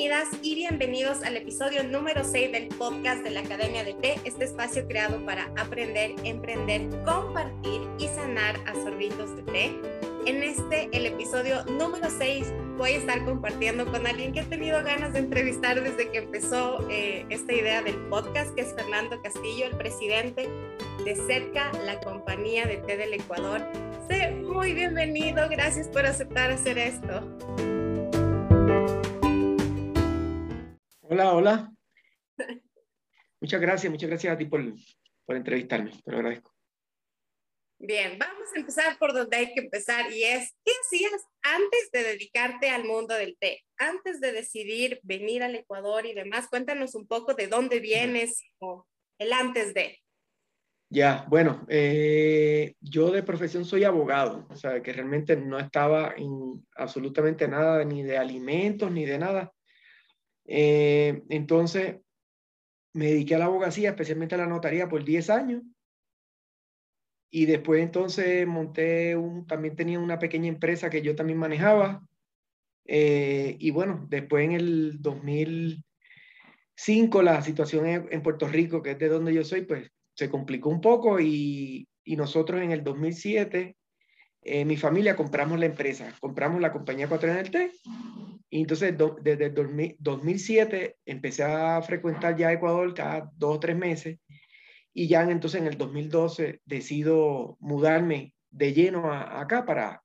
Bienvenidas y bienvenidos al episodio número 6 del podcast de la Academia de Té, este espacio creado para aprender, emprender, compartir y sanar a sorbitos de té. En este, el episodio número 6, voy a estar compartiendo con alguien que he tenido ganas de entrevistar desde que empezó eh, esta idea del podcast, que es Fernando Castillo, el presidente de Cerca, la compañía de té del Ecuador. Sé muy bienvenido, gracias por aceptar hacer esto. Hola, hola. Muchas gracias, muchas gracias a ti por, por entrevistarme, te lo agradezco. Bien, vamos a empezar por donde hay que empezar y es, ¿qué hacías antes de dedicarte al mundo del té? Antes de decidir venir al Ecuador y demás, cuéntanos un poco de dónde vienes o el antes de. Ya, bueno, eh, yo de profesión soy abogado, o sea, que realmente no estaba en absolutamente nada, ni de alimentos, ni de nada. Eh, entonces, me dediqué a la abogacía, especialmente a la notaría, por 10 años. Y después entonces monté un, también tenía una pequeña empresa que yo también manejaba. Eh, y bueno, después en el 2005 la situación en, Puerto Rico, que es de donde yo soy, pues se complicó un poco y, y nosotros en el 2007, eh, mi familia compramos la empresa, compramos la compañía Ecuatoriana del Té y entonces desde el 2007 empecé a frecuentar ya Ecuador cada dos o tres meses. Y ya entonces en el 2012 decido mudarme de lleno acá para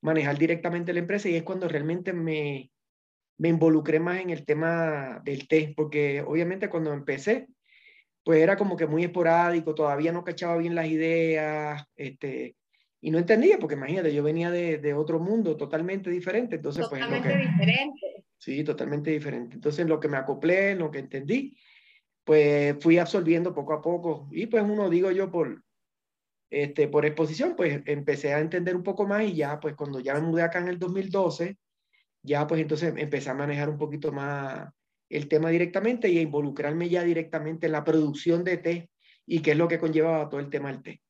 manejar directamente la empresa. Y es cuando realmente me, me involucré más en el tema del té, porque obviamente cuando empecé, pues era como que muy esporádico, todavía no cachaba bien las ideas, este, y no entendía, porque imagínate, yo venía de, de otro mundo totalmente diferente, entonces pues... Totalmente diferente. Sí, totalmente diferente. Entonces lo que me acoplé, lo que entendí, pues fui absorbiendo poco a poco. Y pues uno, digo yo, por, este, por exposición, pues empecé a entender un poco más y ya, pues cuando ya me mudé acá en el 2012, ya pues entonces empecé a manejar un poquito más el tema directamente y a involucrarme ya directamente en la producción de té y qué es lo que conllevaba todo el tema del té.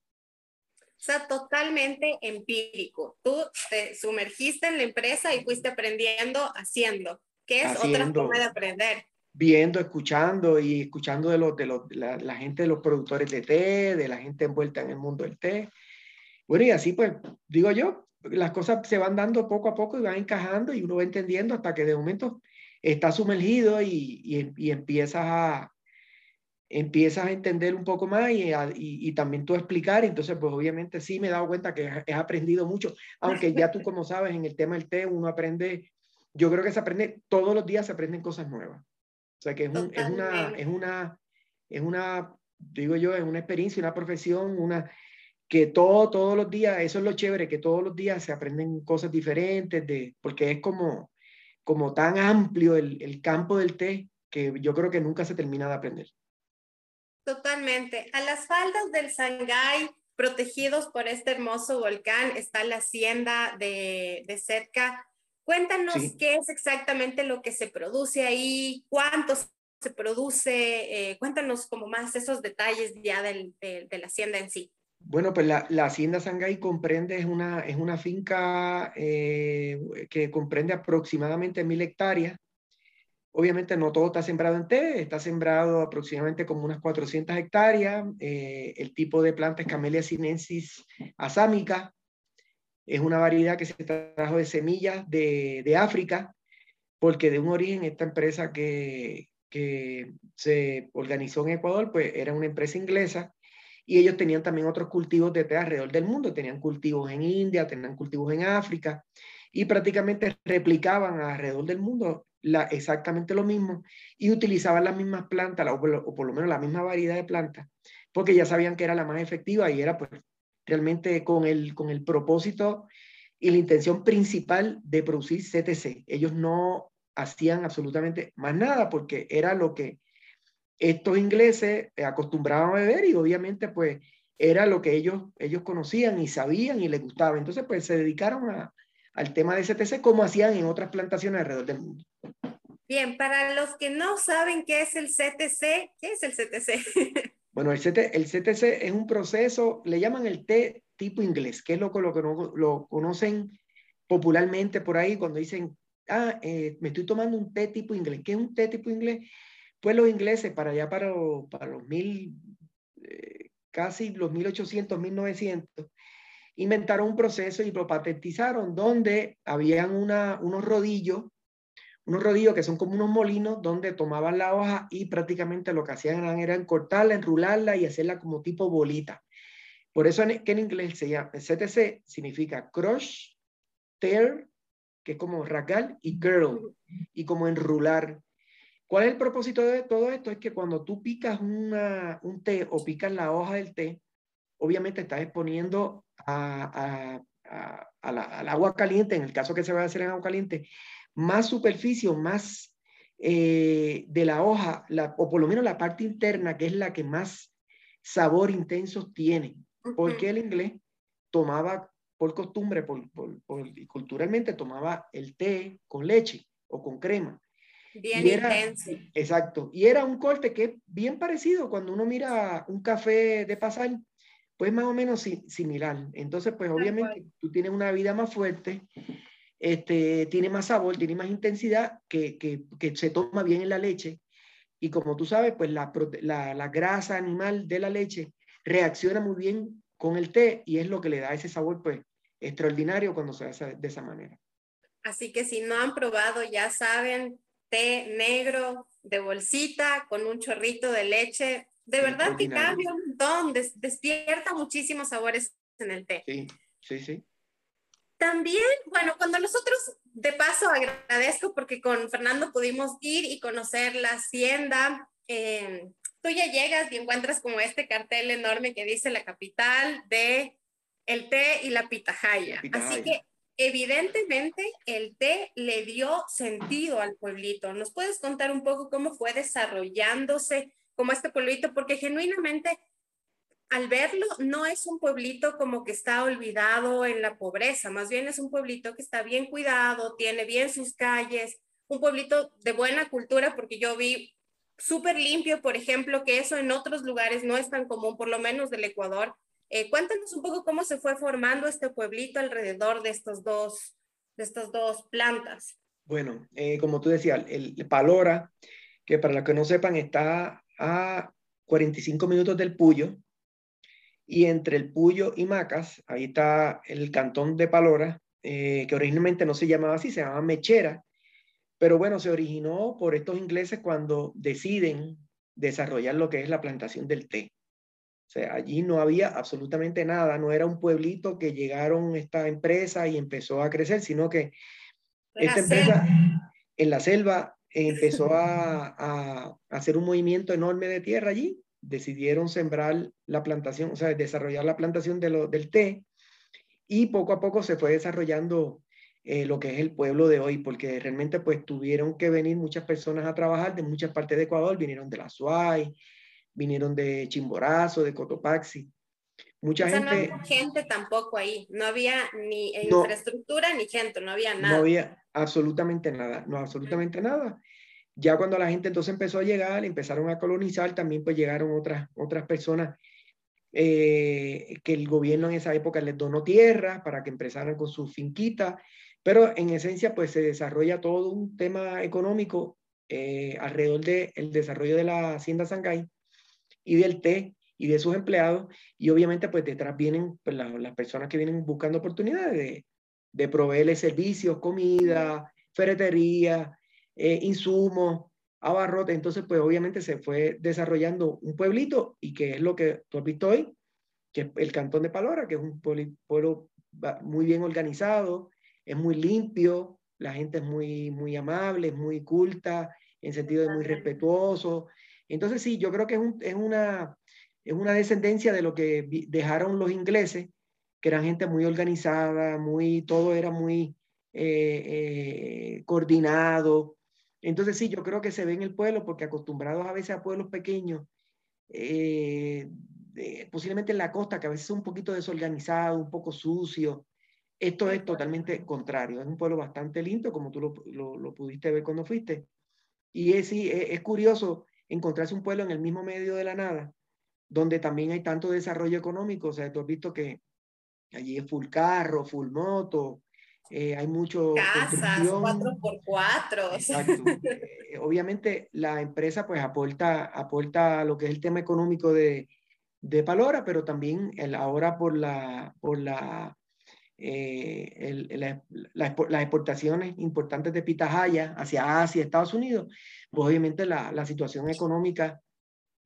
O sea, totalmente empírico. Tú te sumergiste en la empresa y fuiste aprendiendo haciendo, que es otra forma de aprender. Viendo, escuchando y escuchando de, los, de, los, la, gente de los productores de té, de la gente envuelta en el mundo del té. Bueno, y así pues, digo yo, las cosas se van dando poco a poco y van encajando y uno va entendiendo hasta que de momento está sumergido y, y, y empiezas a, empiezas a entender un poco más y, y, también tú explicar. Entonces, pues obviamente sí me he dado cuenta que he aprendido mucho, aunque ya tú como sabes, en el tema del té uno aprende, yo creo que se aprende, todos los días se aprenden cosas nuevas. O sea que es, un, es una, es una, es una, digo yo, es una experiencia, una profesión, una, que todo, todos los días, eso es lo chévere, que todos los días se aprenden cosas diferentes, de, porque es como, como tan amplio el, el campo del té que yo creo que nunca se termina de aprender. Totalmente. A las faldas del Sangay, protegidos por este hermoso volcán, está la hacienda de, de cerca. Cuéntanos qué es exactamente lo que se produce ahí, cuánto se produce, eh, cuéntanos como más esos detalles ya del, de, la hacienda en sí. Bueno, pues la, la, hacienda Sangay comprende, es una, es una finca eh, que comprende aproximadamente mil hectáreas Obviamente no todo está sembrado en té, está sembrado aproximadamente como unas 400 hectáreas. Eh, el tipo de planta es Camellia sinensis asámica. Es una variedad que se trajo de semillas de, de África, porque de un origen esta empresa que, que se organizó en Ecuador, pues era una empresa inglesa y ellos tenían también otros cultivos de té alrededor del mundo. Tenían cultivos en India, tenían cultivos en África y prácticamente replicaban alrededor del mundo la, exactamente lo mismo y utilizaban las mismas plantas o por, lo menos la misma variedad de plantas porque ya sabían que era la más efectiva y era pues realmente con el, con el propósito y la intención principal de producir CTC. Ellos no hacían absolutamente más nada porque era lo que estos ingleses acostumbraban a beber y obviamente pues era lo que ellos, ellos conocían y sabían y les gustaba. Entonces pues se dedicaron a, al tema de CTC como hacían en otras plantaciones alrededor del mundo. Bien, para los que no saben qué es el CTC, ¿qué es el CTC? bueno, el, el CTC es un proceso, le llaman el té tipo inglés, que es lo, lo que lo conocen popularmente por ahí cuando dicen ah, eh, me estoy tomando un té tipo inglés. ¿Qué es un té tipo inglés? Pues los ingleses, para allá, para, para los mil, eh, casi los 1800, 1900, inventaron un proceso y lo patentizaron donde habían una, unos rodillos, unos rodillos que son como unos molinos donde tomaban la hoja y prácticamente lo que hacían era cortarla, enrularla y hacerla como tipo bolita. Por eso en, que en inglés se llama CTC significa crush, tear, que es como rasgar, y curl, y como enrular. ¿Cuál es el propósito de todo esto? Es que cuando tú picas un té o picas la hoja del té, obviamente estás exponiendo a, al agua caliente, en el caso que se va a hacer en agua caliente, más superficie o más eh, de la hoja, la, o por lo menos la parte interna, que es la que más sabor intenso tiene. Porque el inglés tomaba por costumbre, por, por, culturalmente tomaba el té con leche o con crema. Bien intenso. Exacto. Y era un corte que es bien parecido cuando uno mira un café de pasar, pues más o menos similar. Entonces, pues obviamente tú tienes una vida más fuerte, este, tiene más sabor, tiene más intensidad que, que, que, se toma bien en la leche. Y como tú sabes, pues la, la, la, grasa animal de la leche reacciona muy bien con el té y es lo que le da ese sabor pues extraordinario cuando se hace de esa manera. Así que si no han probado, ya saben, té negro de bolsita con un chorrito de leche, de verdad que cambia un montón, despierta muchísimos sabores en el té. Sí, sí, sí. También, bueno, cuando nosotros, de paso agradezco porque con Fernando pudimos ir y conocer la hacienda. Eh, tú ya llegas y encuentras como este cartel enorme que dice la capital de el té y la pitahaya. Así que evidentemente el té le dio sentido al pueblito. ¿Nos puedes contar un poco cómo fue desarrollándose como este pueblito, porque genuinamente al verlo no es un pueblito como que está olvidado en la pobreza, más bien es un pueblito que está bien cuidado, tiene bien sus calles, un pueblito de buena cultura, porque yo vi súper limpio, por ejemplo, que eso en otros lugares no es tan común, por lo menos del Ecuador. Eh, cuéntanos un poco cómo se fue formando este pueblito alrededor de estos dos, de estas dos plantas. Bueno, eh, como tú decías, el, el Palora, que para los que no sepan está a 45 minutos del Puyo, y entre el Puyo y Macas, ahí está el cantón de Palora, eh, que originalmente no se llamaba así, se llamaba Mechera, pero bueno, se originó por estos ingleses cuando deciden desarrollar lo que es la plantación del té. O sea, allí no había absolutamente nada, no era un pueblito que llegaron esta empresa y empezó a crecer, sino que esta empresa en la selva empezó a, hacer un movimiento enorme de tierra allí, decidieron sembrar la plantación, o sea, desarrollar la plantación de lo, del té y poco a poco se fue desarrollando eh, lo que es el pueblo de hoy, porque realmente pues tuvieron que venir muchas personas a trabajar de muchas partes de Ecuador, vinieron de la Suay, vinieron de Chimborazo, de Cotopaxi. Mucha gente... No había gente tampoco ahí, no había ni infraestructura ni gente, no había nada. No había absolutamente nada, no absolutamente nada. Ya cuando la gente entonces empezó a llegar, empezaron a colonizar, también pues llegaron otras, otras personas eh, que el gobierno en esa época les donó tierra para que empezaran con su finquita, pero en esencia pues se desarrolla todo un tema económico eh, alrededor del el desarrollo de la hacienda Sangay y del té y de sus empleados, y obviamente pues detrás vienen pues, las personas que vienen buscando oportunidades de, de proveerles servicios, comida, ferretería, eh, insumos, abarrotes. Entonces, pues obviamente se fue desarrollando un pueblito y que es lo que tú has visto hoy, que es el Cantón de Palora, que es un pueblo muy bien organizado, es muy limpio, la gente es muy, muy amable, es muy culta, en sentido de muy respetuoso. Entonces, sí, yo creo que es, es, una, es una descendencia de lo que dejaron los ingleses, que eran gente muy organizada, muy, todo era muy eh, eh, coordinado. Entonces sí, yo creo que se ve en el pueblo, porque acostumbrados a veces a pueblos pequeños, eh, posiblemente en la costa, que a veces es un poquito desorganizado, un poco sucio, esto es totalmente contrario. Es un pueblo bastante lindo, como tú lo, lo, pudiste ver cuando fuiste. Y es, sí, es, es curioso encontrarse un pueblo en el mismo medio de la nada, donde también hay tanto desarrollo económico. O sea, tú has visto que allí es full carro, full moto, eh, hay mucho... Casas, 4x4. Exacto. Eh, obviamente la empresa pues aporta, aporta lo que es el tema económico de, de Palora, pero también el, ahora por la, por la, eh, las exportaciones importantes de pitahaya hacia Asia, Estados Unidos, pues obviamente la, la situación económica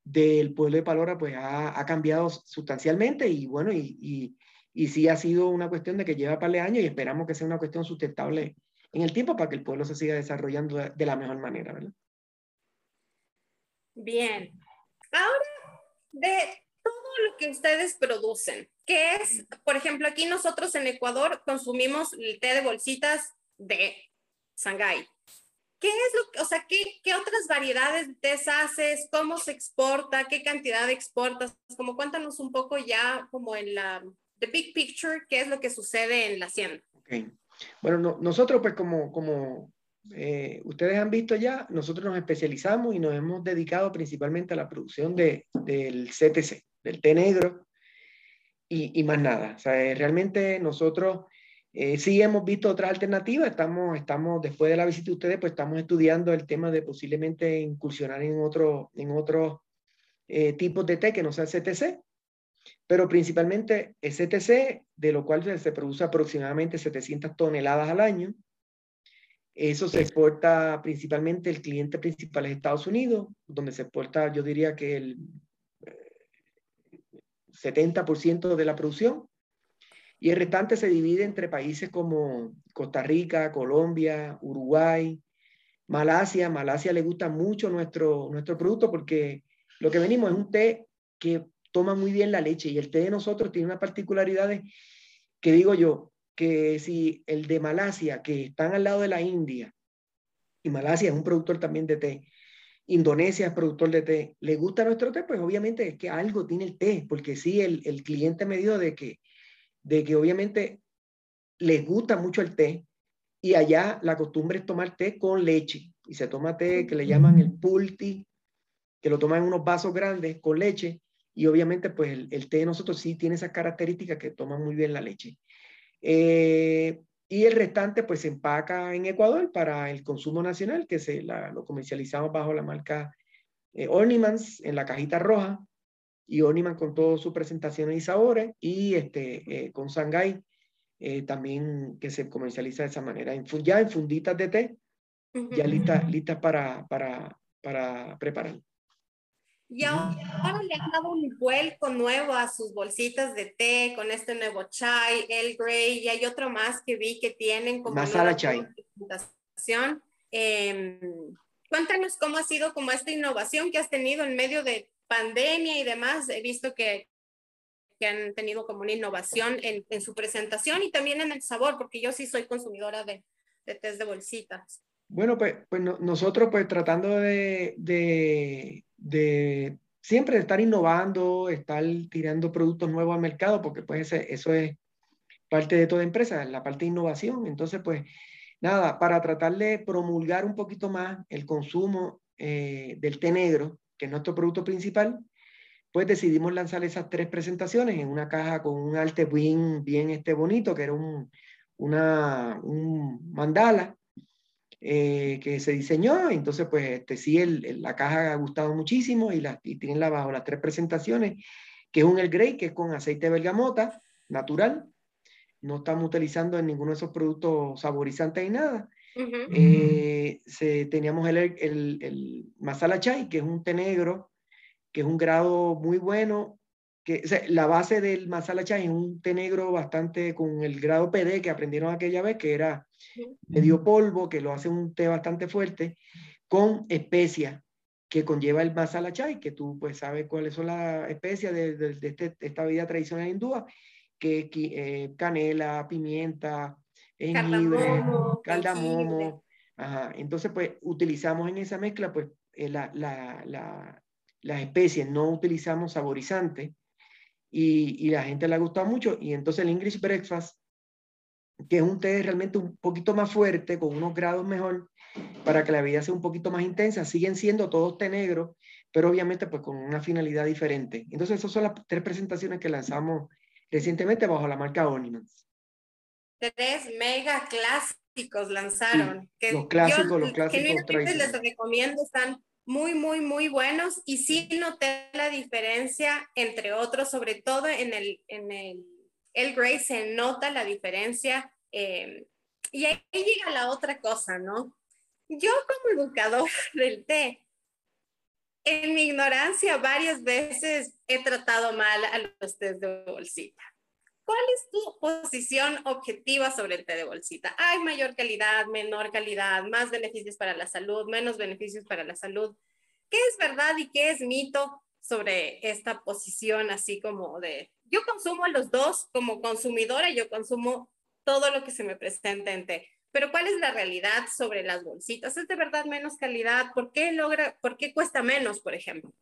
del pueblo de Palora pues ha, ha cambiado sustancialmente y bueno, y, y, y, sí ha sido una cuestión de que lleva par de años y esperamos que sea una cuestión sustentable en el tiempo para que el pueblo se siga desarrollando de, la mejor manera, ¿verdad? Bien. Ahora, de todo lo que ustedes producen, ¿qué es? Por ejemplo, aquí nosotros en Ecuador consumimos el té de bolsitas de Shanghái. ¿Qué es lo que, o sea, qué, qué otras variedades de té haces? ¿Cómo se exporta? ¿Qué cantidad exportas? Como cuéntanos un poco ya como en la the big picture, qué es lo que sucede en la hacienda. Okay. Bueno, no, nosotros pues como, como eh, ustedes han visto ya, nosotros nos especializamos y nos hemos dedicado principalmente a la producción de, del CTC, del té negro y, y más nada. O sea, realmente nosotros eh, sí hemos visto otras alternativas, estamos, estamos, después de la visita de ustedes, pues estamos estudiando el tema de posiblemente incursionar en, otro, en otros eh, tipos de té que no sea CTC, pero principalmente CTC, de lo cual se produce aproximadamente 700 toneladas al año. Eso se exporta principalmente, el cliente principal es Estados Unidos, donde se exporta, yo diría que el 70% eh, de la producción y el restante se divide entre países como Costa Rica, Colombia, Uruguay, Malasia. Malasia le gusta mucho nuestro, nuestro producto porque lo que venimos es un té que toma muy bien la leche y el té de nosotros tiene unas particularidades que digo yo, que si el de Malasia, que están al lado de la India, y Malasia es un productor también de té, Indonesia es productor de té, le gusta nuestro té, pues obviamente es que algo tiene el té, porque sí, el, el cliente me dijo de que de que obviamente les gusta mucho el té y allá la costumbre es tomar té con leche y se toma té que le llaman el pulti, que lo toman en unos vasos grandes con leche y obviamente pues el, té de nosotros sí tiene esas características que toma muy bien la leche. Eh, y el restante pues se empaca en Ecuador para el consumo nacional, que se lo comercializamos bajo la marca eh, Ornaments en la cajita roja y Oniman con todas sus presentaciones y sabores, y este, eh, con Shanghai eh, también que se comercializa de esa manera, en, ya en funditas de té, ya listas lista para, para, para preparar. Y ahora le han dado un vuelco nuevo a sus bolsitas de té con este nuevo chai, el grey, y hay otro más que vi que tienen como masala chai. Eh, cuéntanos cómo ha sido como esta innovación que has tenido en medio de pandemia y demás, he visto que, que han tenido como una innovación en, en, su presentación y también en el sabor, porque yo sí soy consumidora de, de test de bolsitas. Bueno, pues, pues no, nosotros pues tratando de, de, de, siempre estar innovando, estar tirando productos nuevos al mercado, porque pues eso es parte de toda empresa, la parte de innovación. Entonces, pues nada, para tratar de promulgar un poquito más el consumo eh, del té negro, que es nuestro producto principal, pues decidimos lanzar esas tres presentaciones en una caja con un arte bien, bien este bonito, que era un, una, un mandala eh, que se diseñó. Entonces, pues este, sí, el, la caja ha gustado muchísimo y, la, y tienen bajo las tres presentaciones, que es un El Grey, que es con aceite de bergamota natural. No estamos utilizando en ninguno de esos productos saborizantes ni nada. Eh, se, teníamos el, el, el, masala chai, que es un té negro, que es un grado muy bueno. Que, o sea, la base del masala chai es un té negro bastante con el grado PD que aprendieron aquella vez, que era medio polvo, que lo hace un té bastante fuerte, con especias que conlleva el masala chai, que tú pues sabes cuáles son las especias de, de, de, este, de esta vida tradicional hindúa, que eh, canela, pimienta, jengibre, cardamomo. Ajá. Entonces, pues utilizamos en esa mezcla, pues eh, la, la, la, las especies, no utilizamos saborizantes y, y, la gente le ha gustado mucho. Y entonces el English Breakfast, que es un té realmente un poquito más fuerte, con unos grados mejor, para que la vida sea un poquito más intensa, siguen siendo todos té negro, pero obviamente pues con una finalidad diferente. Entonces esas son las tres presentaciones que lanzamos recientemente bajo la marca Ornaments. tres mega clásicos lanzaron. que los clásicos, los clásicos. les recomiendo, están muy, muy, muy buenos y sí noté la diferencia entre otros, sobre todo en el, en el, el Grey se nota la diferencia. Eh, y ahí llega la otra cosa, ¿no? Yo como educador del té, en mi ignorancia varias veces he tratado mal a los tés de bolsita. ¿Cuál es tu posición objetiva sobre el té de bolsita? ¿Hay mayor calidad, menor calidad, más beneficios para la salud, menos beneficios para la salud? ¿Qué es verdad y qué es mito sobre esta posición así como de, yo consumo los dos como consumidora, yo consumo todo lo que se me presenta en té, pero ¿cuál es la realidad sobre las bolsitas? ¿Es de verdad menos calidad? ¿Por qué logra, por qué cuesta menos, por ejemplo?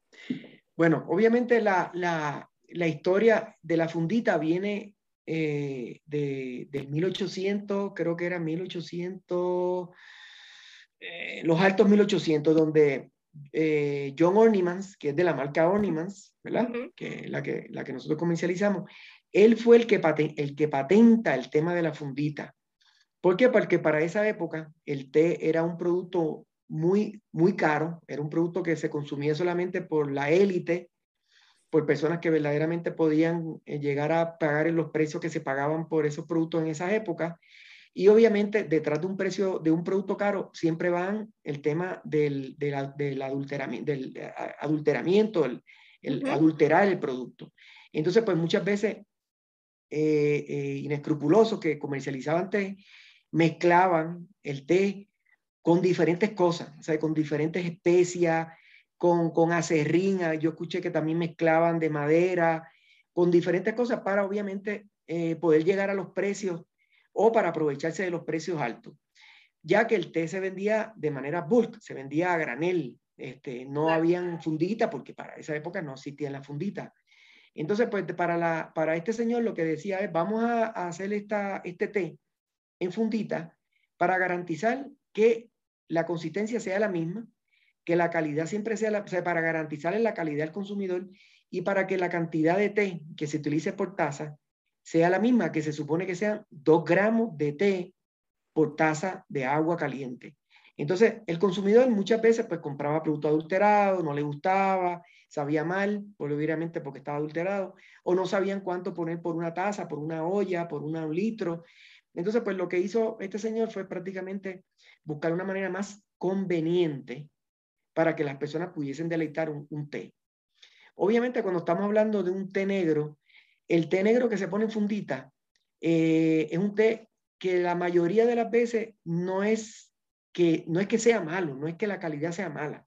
Bueno, obviamente la, la, la historia de la fundita viene eh, de, del 1800, creo que era 1800, eh, los altos 1800, donde eh, John Ornimans, que es de la marca Ornimans, ¿verdad? que, la que la que nosotros comercializamos, él fue el que, el que patenta el tema de la fundita. ¿Por qué? Porque para esa época el té era un producto muy, muy caro, era un producto que se consumía solamente por la élite por personas que verdaderamente podían eh, llegar a pagar en los precios que se pagaban por esos productos en esa época. Y obviamente detrás de un precio de un producto caro siempre van el tema del, del, adulteramiento, del eh, adulteramiento, el, adulterar el producto. Entonces, pues muchas veces eh, inescrupulosos que comercializaban té mezclaban el té con diferentes cosas, o sea, con diferentes especias, con, con acerrín, ah, yo escuché que también mezclaban de madera, con diferentes cosas para obviamente eh, poder llegar a los precios o para aprovecharse de los precios altos, ya que el té se vendía de manera bulk, se vendía a granel, este, no habían fundita porque para esa época no existían las funditas. Entonces, pues para, la, para este señor lo que decía es, vamos a, a hacer esta, este té en fundita para garantizar que la consistencia sea la misma, que la calidad siempre sea, la, para garantizarle la calidad al consumidor y para que la cantidad de té que se utilice por taza sea la misma, que se supone que sean 2 gramos de té por taza de agua caliente. Entonces, el consumidor muchas veces pues compraba producto adulterado, no le gustaba, sabía mal, obviamente porque estaba adulterado, o no sabían cuánto poner por una taza, por una olla, por un litro. Entonces, pues lo que hizo este señor fue prácticamente buscar una manera más conveniente para que las personas pudiesen deleitar un, té. Obviamente, cuando estamos hablando de un té negro, el té negro que se pone en fundita eh, es un té que la mayoría de las veces no es que, no es que sea malo, no es que la calidad sea mala.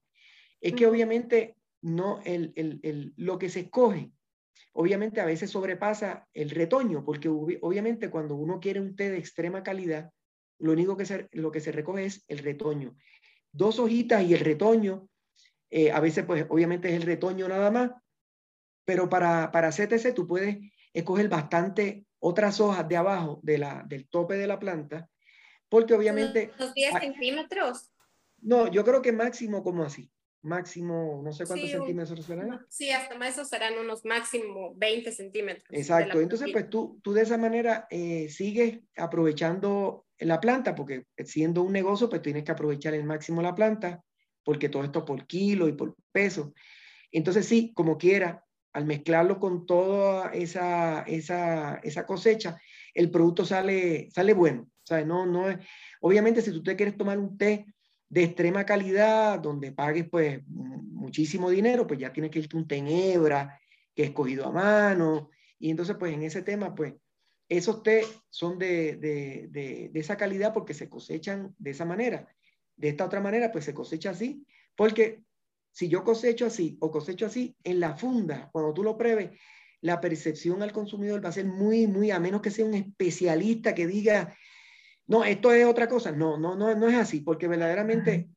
Es que obviamente no, el, el, lo que se escoge, obviamente a veces sobrepasa el retoño, porque obviamente cuando uno quiere un té de extrema calidad, lo único que se, lo que se recoge es el retoño dos hojitas y el retoño. Eh, a veces, pues, obviamente es el retoño nada más, pero para, para CTC tú puedes escoger bastante otras hojas de abajo de la, del tope de la planta, porque obviamente... ¿Los 10 centímetros? No, yo creo que máximo como así. Máximo, no sé cuántos centímetros serán. Sí, hasta más esos serán unos máximo 20 centímetros. Exacto, entonces pues tú, tú de esa manera eh, sigues aprovechando la planta, porque siendo un negocio, pues tienes que aprovechar el máximo la planta, porque todo esto por kilo y por peso. Entonces, sí, como quiera, al mezclarlo con toda esa, esa, esa cosecha, el producto sale, sale bueno. O sea, no, no es, obviamente, si tú te quieres tomar un té de extrema calidad, donde pagues pues muchísimo dinero, pues ya tienes que irte un té en hebra, que es cogido a mano. Y entonces, pues en ese tema, pues esos té son de, de, de, de, esa calidad porque se cosechan de esa manera. De esta otra manera, pues se cosecha así, porque si yo cosecho así o cosecho así, en la funda, cuando tú lo pruebes, la percepción al consumidor va a ser muy, muy, a menos que sea un especialista que diga, no, esto es otra cosa. No, no, no, no es así, porque verdaderamente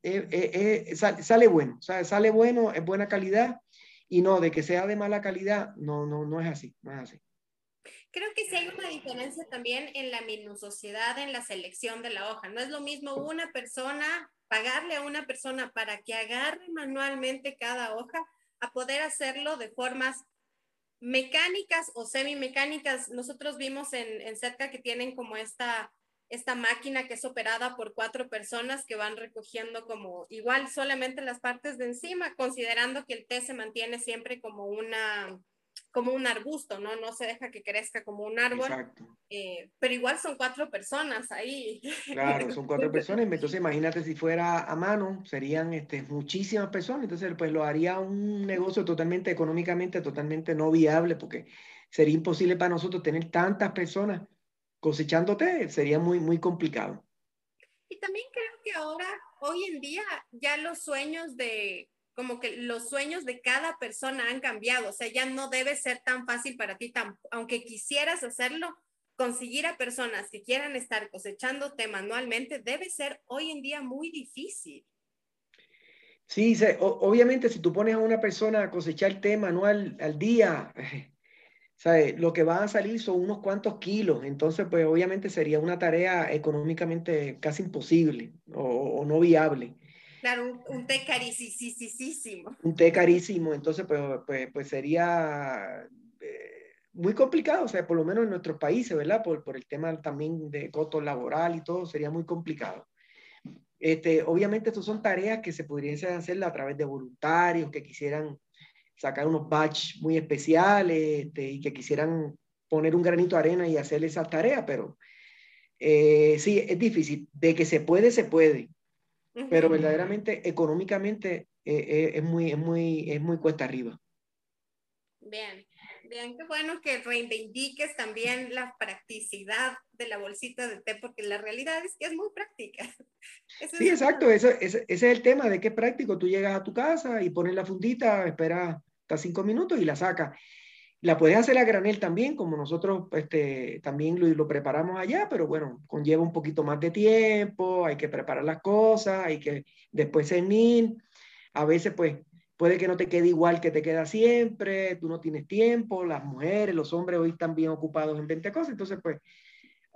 sale bueno, sale bueno, es buena calidad, y no, de que sea de mala calidad, no, no, no es así, no es así. Creo que sí hay una diferencia también en la minuciosidad en la selección de la hoja. No es lo mismo una persona, pagarle a una persona para que agarre manualmente cada hoja, a poder hacerlo de formas mecánicas o semimecánicas. Nosotros vimos en, en cerca que tienen como esta esta máquina que es operada por cuatro personas que van recogiendo como igual solamente las partes de encima, considerando que el té se mantiene siempre como una como un arbusto, ¿no? No se deja que crezca como un árbol. Eh, pero igual son cuatro personas ahí. Claro, son cuatro personas. Entonces imagínate si fuera a mano, serían este, muchísimas personas. Entonces pues lo haría un negocio totalmente económicamente, totalmente no viable, porque sería imposible para nosotros tener tantas personas cosechándote sería muy, muy complicado. Y también creo que ahora, hoy en día, ya los sueños de, como que los sueños de cada persona han cambiado, o sea, ya no debe ser tan fácil para ti, tan, aunque quisieras hacerlo, conseguir a personas que quieran estar cosechándote manualmente debe ser hoy en día muy difícil. Sí, obviamente si tú pones a una persona a cosechar té manual al día, lo que va a salir son unos cuantos kilos, entonces pues obviamente sería una tarea económicamente casi imposible o, no viable. Claro, un, té carísimo. Un té carísimo, entonces pues, pues, pues sería eh, muy complicado, o sea, por lo menos en nuestros países, ¿verdad? Por, por el tema también de costo laboral y todo, sería muy complicado. Este, obviamente, estas son tareas que se podrían hacer a través de voluntarios que quisieran sacar unos batch muy especiales este, y que quisieran poner un granito de arena y hacer esa tarea, pero eh, sí, es difícil. De que se puede, se puede, pero verdaderamente económicamente eh, eh, es, muy, es, muy, es muy cuesta arriba. Bien, bien, qué bueno que reivindiques también la practicidad de la bolsita de té, porque la realidad es que es muy práctica. sí, exacto, ese, ese, es el tema de es práctico. Tú llegas a tu casa y pones la fundita, esperas hasta cinco minutos y la saca. La puedes hacer a granel también, como nosotros este, también lo, lo, preparamos allá, pero bueno, conlleva un poquito más de tiempo, hay que preparar las cosas, hay que después cernir. A veces, pues, puede que no te quede igual que te queda siempre, tú no tienes tiempo, las mujeres, los hombres hoy están bien ocupados en 20 cosas, entonces, pues,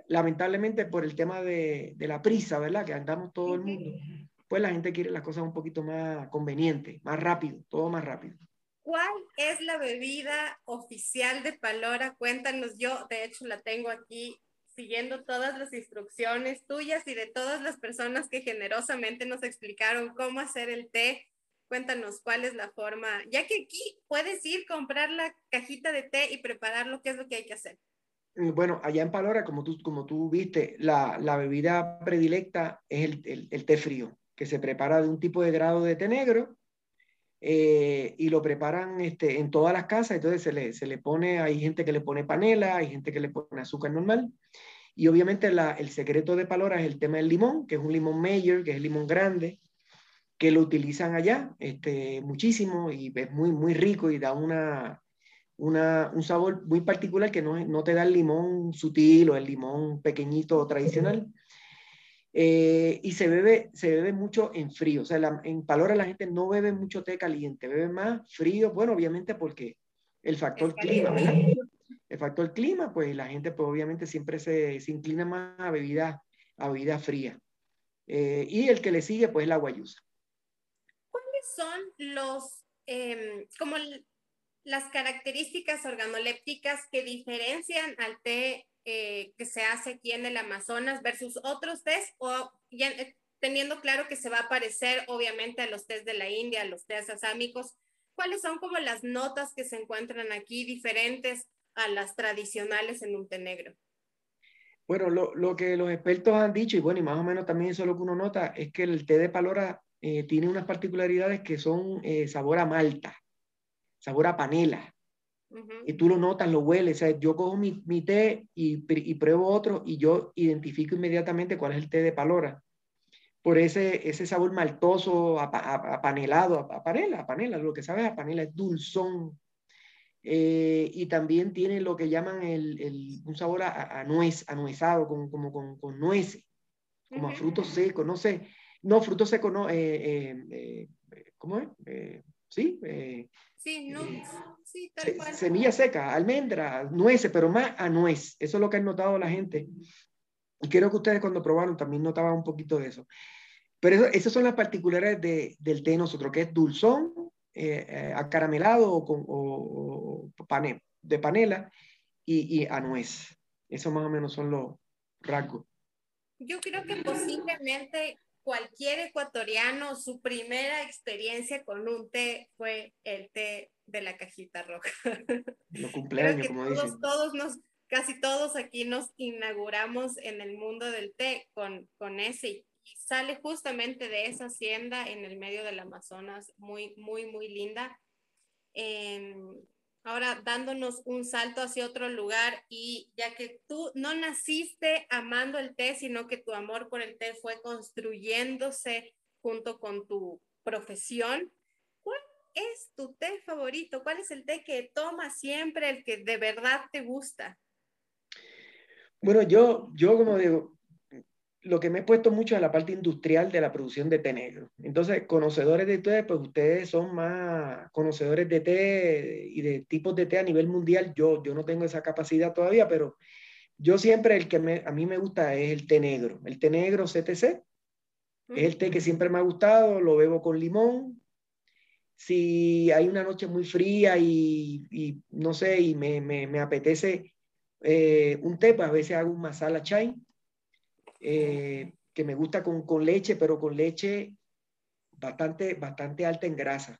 lamentablemente por el tema de, de la prisa, ¿verdad? Que andamos todo el mundo, pues la gente quiere las cosas un poquito más convenientes, más rápido, todo más rápido. ¿Cuál es la bebida oficial de Palora? Cuéntanos, yo de hecho la tengo aquí siguiendo todas las instrucciones tuyas y de todas las personas que generosamente nos explicaron cómo hacer el té. Cuéntanos cuál es la forma, ya que aquí puedes ir, comprar la cajita de té y preparar lo que es lo que hay que hacer. Mm, bueno, allá en Palora, como tú, como tú viste, la, la bebida predilecta es el, el, té frío, que se prepara de un tipo de grado de té negro eh, y lo preparan este, en todas las casas, entonces se le, se le pone, hay gente que le pone panela, hay gente que le pone azúcar normal, y obviamente la, el secreto de Palora es el tema del limón, que es un limón mayor, que es limón grande, que lo utilizan allá este, muchísimo y es muy, muy rico y da una, una, un sabor muy particular que no, no te da el limón sutil o el limón pequeñito tradicional, eh, y se bebe, se bebe mucho en frío. O sea, en Palora la gente no bebe mucho té caliente, bebe más frío. Bueno, obviamente porque el factor clima, ¿verdad? El factor clima, pues la gente pues obviamente siempre se, se inclina más a bebida, a bebida fría. Eh, y el que le sigue, pues la guayusa. ¿Cuáles son los, em, como las características organolépticas que diferencian al té eh, que se hace aquí en el Amazonas versus otros test o ya, eh, teniendo claro que se va a parecer obviamente a los test de la India, a los test asámicos, ¿cuáles son como las notas que se encuentran aquí diferentes a las tradicionales en Montenegro? Bueno, lo, lo, que los expertos han dicho, y bueno, y más o menos también eso es lo que uno nota, es que el té de Palora eh, tiene unas particularidades que son sabor a malta, sabor a panela, y tú lo notas, lo hueles. O sea, yo cojo mi, mi té y, y, pruebo otro y yo identifico inmediatamente cuál es el té de Palora. Por ese, ese sabor maltoso, apanelado, a, panela, a panela, lo que sabes a panela es dulzón. Eh, y también tiene lo que llaman el, el, un sabor a, a, nuez, anuezado, como, como con, con nueces, como a frutos secos, no sé. No, frutos secos no. Eh, eh, ¿Cómo es? sí. Sí, no, sí, tal cual. Semilla seca, almendra, nueces, pero más a nuez. Eso es lo que han notado la gente. Y creo que ustedes cuando probaron también notaban un poquito de eso. Pero eso, esas son las particularidades de, del té nosotros, que es dulzón, eh, eh, acaramelado o, con, o, de panela y, y a nuez. Eso más o menos son los rasgos. Yo creo que posiblemente cualquier ecuatoriano, su primera experiencia con un té fue el té de la cajita roja. Los cumpleaños, como todos, dicen. Todos nos, casi todos aquí nos inauguramos en el mundo del té con, con ese y sale justamente de esa hacienda en el medio del Amazonas, muy, muy, muy linda. Eh, ahora dándonos un salto hacia otro lugar y ya que tú no naciste amando el té, sino que tu amor por el té fue construyéndose junto con tu profesión, ¿cuál es tu té favorito? ¿Cuál es el té que tomas siempre, el que de verdad te gusta? Bueno, yo, yo como digo, lo que me he puesto mucho es la parte industrial de la producción de té negro. Entonces, conocedores de té, pues ustedes son más conocedores de té y de tipos de té a nivel mundial. Yo, yo no tengo esa capacidad todavía, pero yo siempre el que me, a mí me gusta es el té negro. El té negro CTC es el té que siempre me ha gustado, lo bebo con limón. Si hay una noche muy fría y, y no sé, y me, me, me apetece eh, un té, pues a veces hago un masala chai eh, que me gusta con, con, leche, pero con leche bastante, bastante alta en grasa.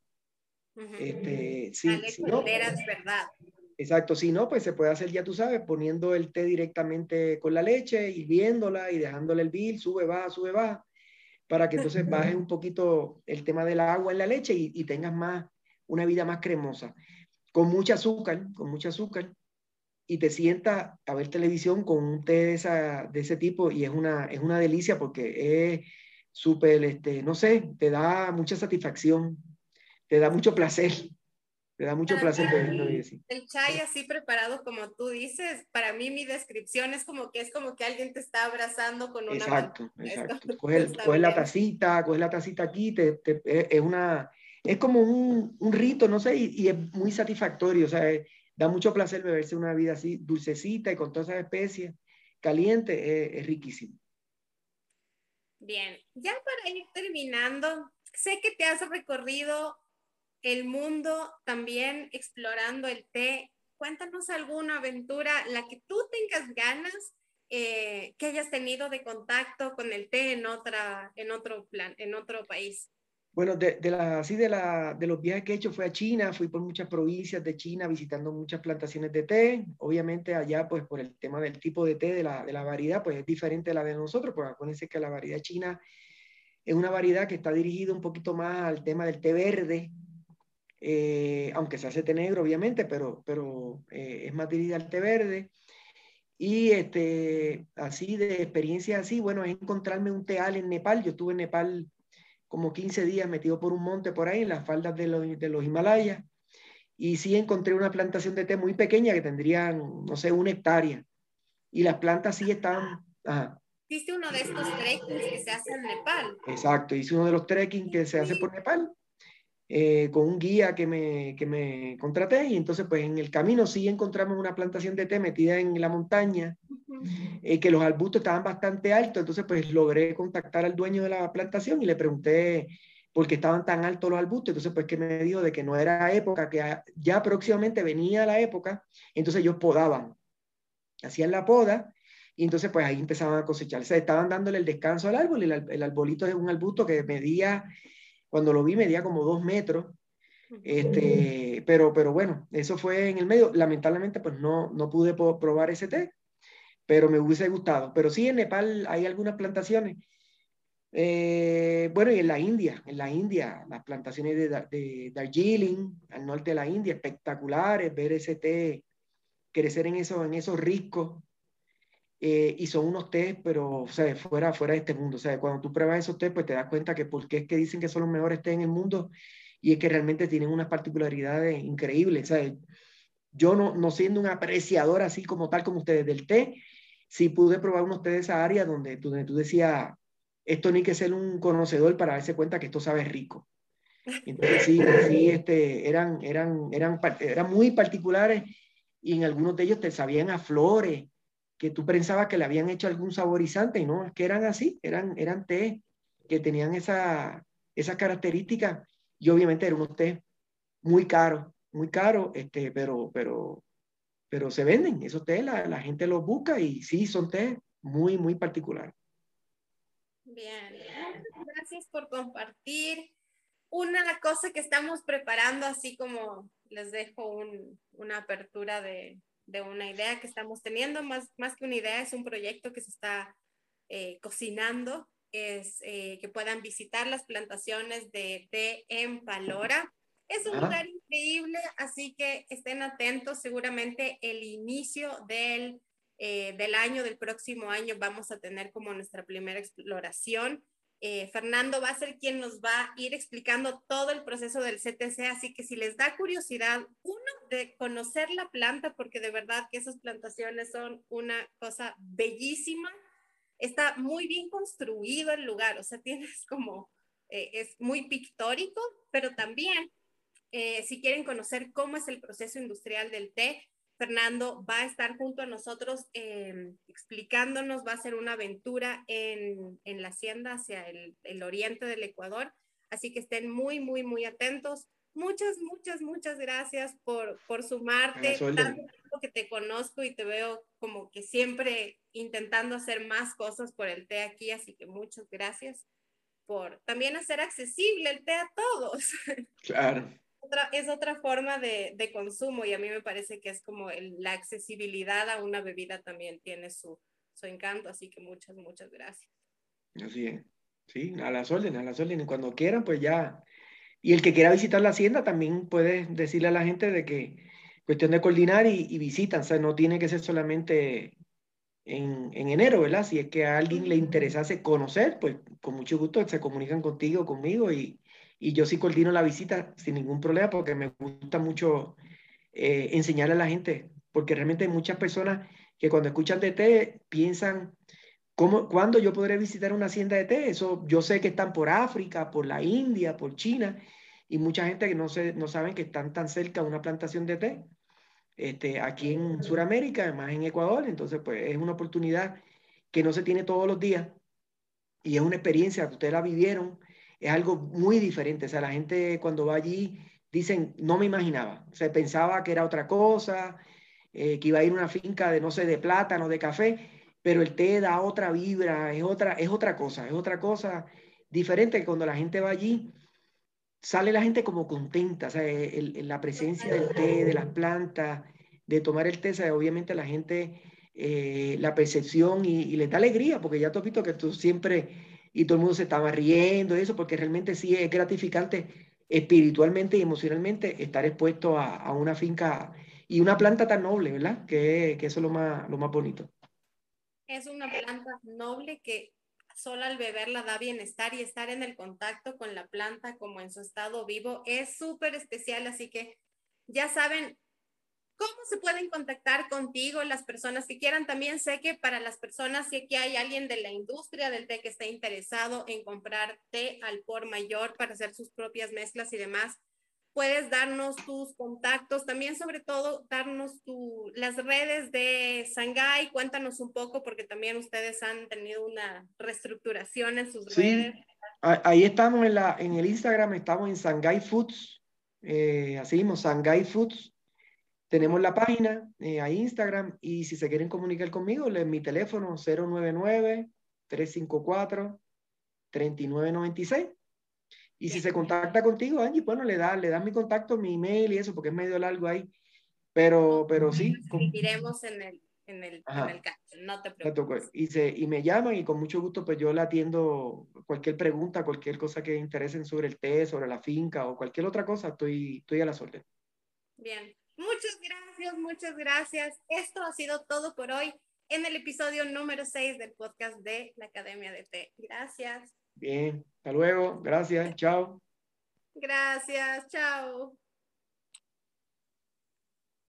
Uh -huh. este, sí, si no, verdad. Exacto, si no, pues se puede hacer, ya tú sabes, poniendo el té directamente con la leche, hirviéndola y dejándole el bill, sube, baja, sube, baja, para que entonces baje un poquito el tema del agua en la leche y, y tengas más, una vida más cremosa. Con mucha azúcar, con mucha azúcar, y te sientas a ver televisión con un té de, esa, de ese tipo y es una, es una delicia porque es súper, este, no sé, te da mucha satisfacción, te da mucho placer, te da mucho placer. El, el chai así preparado como tú dices, para mí mi descripción es como que es como que alguien te está abrazando con una Exacto, exacto. Coges, coges la tacita, coges la tacita aquí, te, te, es una... Es como un, un rito, no sé, y, y, es muy satisfactorio, o sea, es, da mucho placer beberse una vida así, dulcecita y con todas esas especies, caliente, es, es riquísimo. Bien, ya para ir terminando, sé que te has recorrido el mundo también explorando el té. Cuéntanos alguna aventura, la que tú tengas ganas, eh, que hayas tenido de contacto con el té en, otra, en otro plan, en otro país. Bueno, de, la, así de, la, de los viajes que he hecho fue a China, fui por muchas provincias de China visitando muchas plantaciones de té. Obviamente allá, pues por el tema del tipo de té, de la, variedad, pues es diferente a la de nosotros, porque acuérdense que la variedad china es una variedad que está dirigida un poquito más al tema del té verde, eh, aunque se hace té negro, obviamente, pero, pero eh, es más dirigida al té verde. Y este, así de experiencia así, bueno, es encontrarme un teal en Nepal. Yo estuve en Nepal como 15 días metido por un monte por ahí, en las faldas de los, de los Himalayas, y sí encontré una plantación de té muy pequeña que tendría, no sé, una hectárea, y las plantas sí estaban... Ajá. Hiciste uno de estos trekkings que se hace en Nepal. Exacto, hice uno de los trekkings que se hace por Nepal, eh, con un guía que me, que me contraté, y entonces pues en el camino sí encontramos una plantación de té metida en la montaña, eh, que los arbustos estaban bastante altos, entonces pues logré contactar al dueño de la plantación y le pregunté por qué estaban tan altos los arbustos, entonces pues que me dijo de que no era época, que ya próximamente venía la época, entonces ellos podaban, hacían la poda y entonces pues ahí empezaban a cosechar, o sea, estaban dándole el descanso al árbol, el, el arbolito es un arbusto que medía, cuando lo vi medía como dos metros, este, pero, pero bueno, eso fue en el medio, lamentablemente pues no, no pude probar ese té, pero me hubiese gustado. Pero sí, en Nepal hay algunas plantaciones. Eh, bueno, y en la India, en la India, las plantaciones de, de Darjeeling, al norte de la India, espectaculares, ver ese té crecer en, eso, en esos riscos. Eh, y son unos tés, pero o sea, fuera, fuera de este mundo. O sea, cuando tú pruebas esos tés, pues te das cuenta que por qué es que dicen que son los mejores tés en el mundo y es que realmente tienen unas particularidades increíbles. O sea, yo no, no siendo un apreciador así como tal como ustedes del té, sí pude probar unos té de esa área donde, donde tú decías, esto ni que ser un conocedor para darse cuenta que esto sabe rico. Entonces sí, sí este, eran, eran, eran, eran muy particulares y en algunos de ellos te sabían a flores, que tú pensabas que le habían hecho algún saborizante y no, es que eran así, eran, eran té que tenían esa, esa característica y obviamente eran unos té muy caros, muy caros, este, pero, pero pero se venden, esos té, la, la gente los busca y sí, son té muy, muy particulares. Bien, gracias por compartir. Una cosa que estamos preparando, así como les dejo un, una apertura de, de, una idea que estamos teniendo, más, más que una idea, es un proyecto que se está eh, cocinando, es eh, que puedan visitar las plantaciones de té en Palora. Es un lugar increíble, así que estén atentos. Seguramente el inicio del eh, del año, del próximo año, vamos a tener como nuestra primera exploración. Eh, Fernando va a ser quien nos va a ir explicando todo el proceso del CTC, así que si les da curiosidad, uno, de conocer la planta, porque de verdad que esas plantaciones son una cosa bellísima, está muy bien construido el lugar, o sea, tienes como, eh, es muy pictórico, pero también si quieren conocer cómo es el proceso industrial del té, Fernando va a estar junto a nosotros em, explicándonos, va a ser una aventura en, la hacienda hacia el, oriente del Ecuador. Así que estén muy, muy, muy atentos. Muchas, muchas, muchas gracias por, por sumarte. Tanto que te conozco y te veo como que siempre intentando hacer más cosas por el té aquí, así que muchas gracias por también hacer accesible el té a todos. Claro es otra forma de, de, consumo y a mí me parece que es como la accesibilidad a una bebida también tiene su, su encanto, así que muchas, muchas gracias. Así es, sí, a las órdenes, a las órdenes, cuando quieran, pues ya. Y el que quiera visitar la hacienda también puede decirle a la gente de que cuestión de coordinar y, y visitan, o sea, no tiene que ser solamente en, en, enero, ¿verdad? Si es que a alguien le interesase conocer, pues con mucho gusto se comunican contigo, conmigo y, y yo sí coordino la visita sin ningún problema porque me gusta mucho eh, enseñarle a la gente, porque realmente hay muchas personas que cuando escuchan de té piensan, ¿cómo, ¿cuándo yo podré visitar una hacienda de té? Eso yo sé que están por África, por la India, por China, y mucha gente que no, se, no saben que están tan cerca de una plantación de té. Este, aquí en Sudamérica, además en Ecuador, entonces pues es una oportunidad que no se tiene todos los días y es una experiencia que ustedes la vivieron es algo muy diferente. O sea, la gente cuando va allí dicen, no me imaginaba. O sea, pensaba que era otra cosa, eh, que iba a ir a una finca de, no sé, de plátano, de café, pero el té da otra vibra, es otra, es otra cosa, es otra cosa diferente que cuando la gente va allí, sale la gente como contenta, o sea, la presencia del té, de las plantas, de tomar el té, obviamente la gente, eh, la percepción y, y, les da alegría, porque ya te has visto que tú siempre y todo el mundo se estaba riendo eso, porque realmente sí es gratificante espiritualmente y emocionalmente estar expuesto a, a una finca y una planta tan noble, ¿verdad? Que, que eso es lo más, lo más bonito. Es una planta noble que solo al beberla da bienestar y estar en el contacto con la planta como en su estado vivo es súper especial, así que ya saben, ¿Cómo se pueden contactar contigo las personas que quieran? También sé que para las personas, si que hay alguien de la industria del té que esté interesado en comprar té al por mayor para hacer sus propias mezclas y demás, puedes darnos tus contactos, también sobre todo darnos tu, las redes de Shanghai, cuéntanos un poco porque también ustedes han tenido una reestructuración en sus sí, redes. Ahí estamos en, la, en el Instagram, estamos en Shanghai Foods, eh, así mismo, Shanghai Foods, tenemos la página, eh, a Instagram, y si se quieren comunicar conmigo, les mi teléfono 099-354-3996. Y si se contacta contigo, Angie, bueno, le das le da mi contacto, mi email y eso, porque es medio largo ahí. Pero, pero sí. Iremos en el, en el, en el no te preocupes. Y, se, y me llaman y con mucho gusto, pues yo le atiendo cualquier pregunta, cualquier cosa que interesen sobre el té, sobre la finca o cualquier otra cosa, estoy, estoy a las órdenes. Bien, Muchas gracias, muchas gracias. Esto ha sido todo por hoy en el episodio número 6 del podcast de la Academia de Té. Gracias. Bien, hasta luego. Gracias. Chao. Gracias. Chao.